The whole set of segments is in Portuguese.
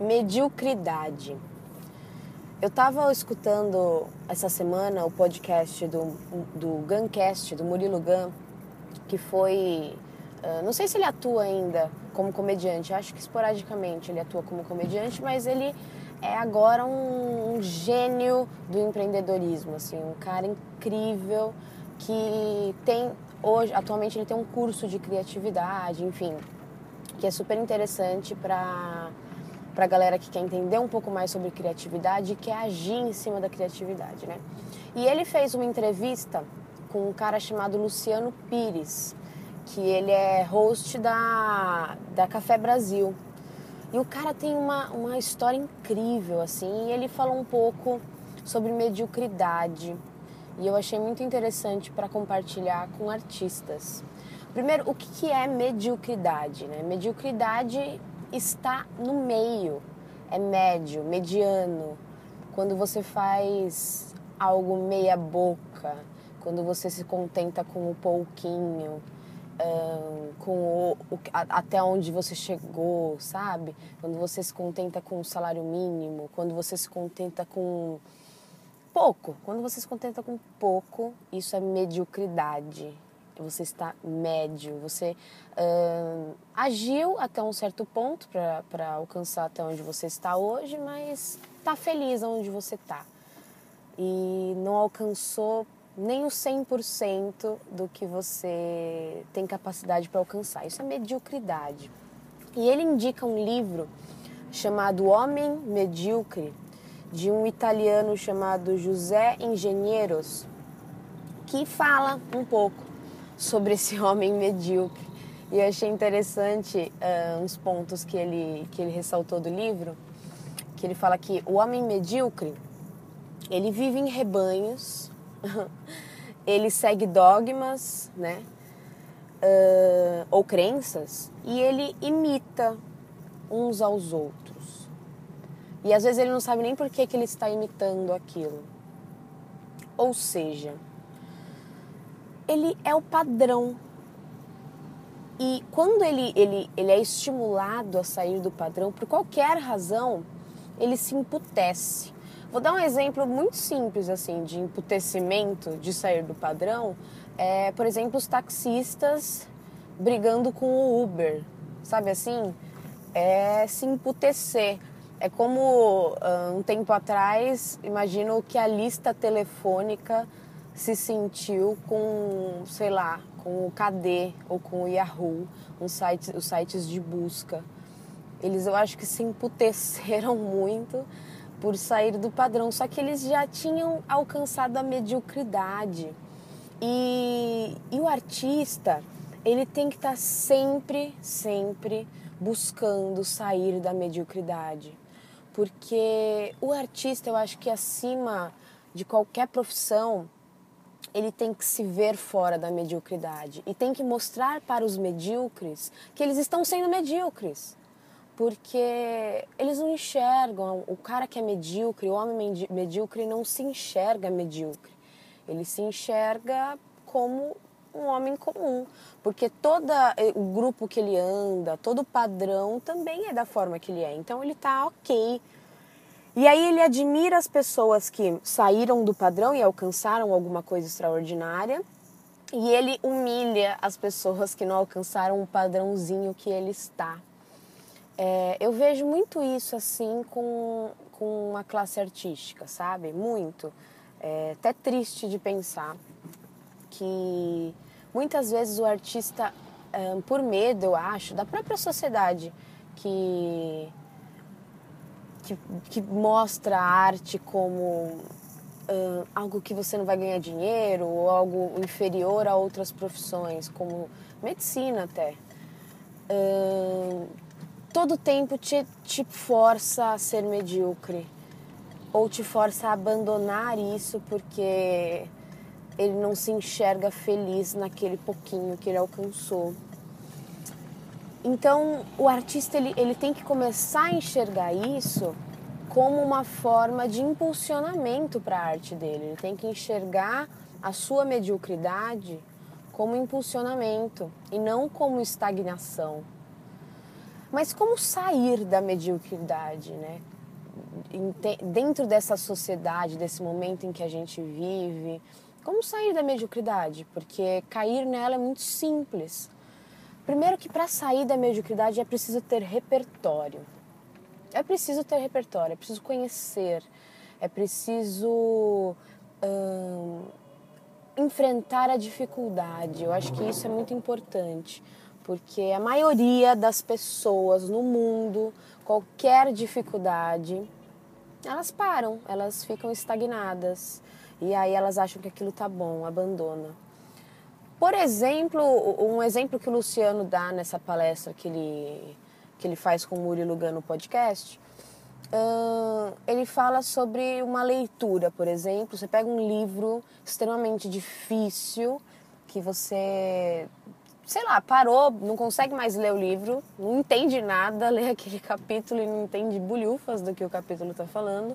mediocridade. Eu estava escutando essa semana o podcast do, do Guncast, do Murilo Gun, que foi. Uh, não sei se ele atua ainda como comediante, acho que esporadicamente ele atua como comediante, mas ele é agora um, um gênio do empreendedorismo, assim, um cara incrível que tem hoje, atualmente ele tem um curso de criatividade, enfim, que é super interessante para para a galera que quer entender um pouco mais sobre criatividade e quer agir em cima da criatividade, né? E ele fez uma entrevista com um cara chamado Luciano Pires, que ele é host da, da Café Brasil. E o cara tem uma, uma história incrível, assim, e ele falou um pouco sobre mediocridade. E eu achei muito interessante para compartilhar com artistas. Primeiro, o que é mediocridade? Né? Mediocridade está no meio, é médio, mediano. Quando você faz algo meia boca, quando você se contenta com o pouquinho, um, com o, o, até onde você chegou, sabe? Quando você se contenta com o salário mínimo, quando você se contenta com pouco, quando você se contenta com pouco, isso é mediocridade você está médio, você uh, agiu até um certo ponto para alcançar até onde você está hoje, mas está feliz onde você está. E não alcançou nem o 100% do que você tem capacidade para alcançar. Isso é mediocridade. E ele indica um livro chamado Homem Medíocre, de um italiano chamado José Engenheiros, que fala um pouco sobre esse homem medíocre. E eu achei interessante uh, uns pontos que ele, que ele ressaltou do livro, que ele fala que o homem medíocre, ele vive em rebanhos, ele segue dogmas, né? Uh, ou crenças, e ele imita uns aos outros. E às vezes ele não sabe nem por que, que ele está imitando aquilo. Ou seja, ele é o padrão. E quando ele, ele, ele é estimulado a sair do padrão, por qualquer razão, ele se emputece. Vou dar um exemplo muito simples assim de emputecimento, de sair do padrão. É, por exemplo, os taxistas brigando com o Uber, sabe assim? É se emputecer. É como uh, um tempo atrás, imagino que a lista telefônica se sentiu com, sei lá, com o KD ou com o Yahoo, um site, os sites de busca. Eles eu acho que se emputeceram muito por sair do padrão, só que eles já tinham alcançado a mediocridade. E, e o artista, ele tem que estar tá sempre, sempre buscando sair da mediocridade. Porque o artista, eu acho que acima de qualquer profissão, ele tem que se ver fora da mediocridade e tem que mostrar para os medíocres que eles estão sendo medíocres. Porque eles não enxergam, o cara que é medíocre, o homem medíocre não se enxerga medíocre. Ele se enxerga como um homem comum, porque todo eh, o grupo que ele anda, todo o padrão também é da forma que ele é. Então ele está ok e aí ele admira as pessoas que saíram do padrão e alcançaram alguma coisa extraordinária. E ele humilha as pessoas que não alcançaram o padrãozinho que ele está. É, eu vejo muito isso assim com, com a classe artística, sabe? Muito. É até triste de pensar que muitas vezes o artista, por medo, eu acho, da própria sociedade que que, que mostra a arte como uh, algo que você não vai ganhar dinheiro ou algo inferior a outras profissões, como medicina até. Uh, todo tempo te, te força a ser medíocre ou te força a abandonar isso porque ele não se enxerga feliz naquele pouquinho que ele alcançou. Então, o artista ele, ele tem que começar a enxergar isso como uma forma de impulsionamento para a arte dele. Ele tem que enxergar a sua mediocridade como impulsionamento e não como estagnação. Mas como sair da mediocridade, né? Dentro dessa sociedade, desse momento em que a gente vive, como sair da mediocridade? Porque cair nela é muito simples. Primeiro que para sair da mediocridade é preciso ter repertório. É preciso ter repertório, é preciso conhecer, é preciso hum, enfrentar a dificuldade. Eu acho que isso é muito importante, porque a maioria das pessoas no mundo, qualquer dificuldade, elas param, elas ficam estagnadas e aí elas acham que aquilo tá bom, abandona. Por exemplo, um exemplo que o Luciano dá nessa palestra que ele, que ele faz com o Murilo Gano no podcast, uh, ele fala sobre uma leitura, por exemplo. Você pega um livro extremamente difícil que você, sei lá, parou, não consegue mais ler o livro, não entende nada, lê aquele capítulo e não entende bulhufas do que o capítulo está falando.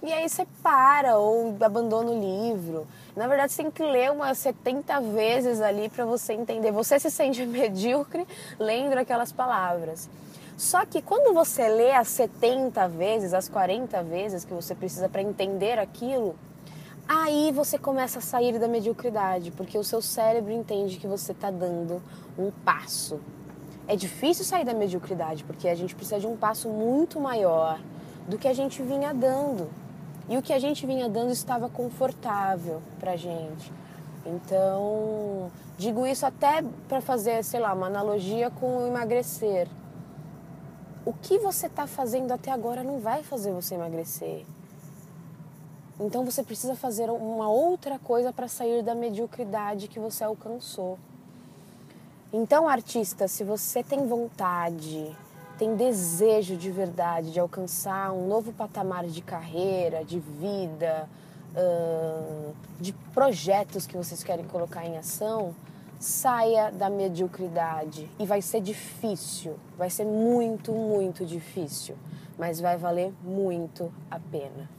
E aí você para ou abandona o livro. Na verdade, você tem que ler umas 70 vezes ali para você entender. Você se sente medíocre lendo aquelas palavras. Só que quando você lê as 70 vezes, as 40 vezes que você precisa para entender aquilo, aí você começa a sair da mediocridade, porque o seu cérebro entende que você está dando um passo. É difícil sair da mediocridade, porque a gente precisa de um passo muito maior do que a gente vinha dando. E o que a gente vinha dando estava confortável para gente. Então, digo isso até para fazer, sei lá, uma analogia com o emagrecer. O que você está fazendo até agora não vai fazer você emagrecer. Então você precisa fazer uma outra coisa para sair da mediocridade que você alcançou. Então, artista, se você tem vontade, tem desejo de verdade de alcançar um novo patamar de carreira, de vida, de projetos que vocês querem colocar em ação, saia da mediocridade. E vai ser difícil, vai ser muito, muito difícil, mas vai valer muito a pena.